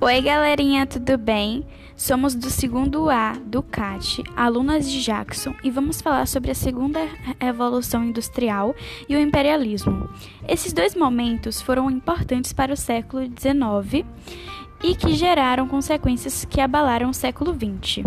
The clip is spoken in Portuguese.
Oi, galerinha, tudo bem? Somos do segundo A do CAT, alunas de Jackson, e vamos falar sobre a segunda revolução industrial e o imperialismo. Esses dois momentos foram importantes para o século XIX e que geraram consequências que abalaram o século XX.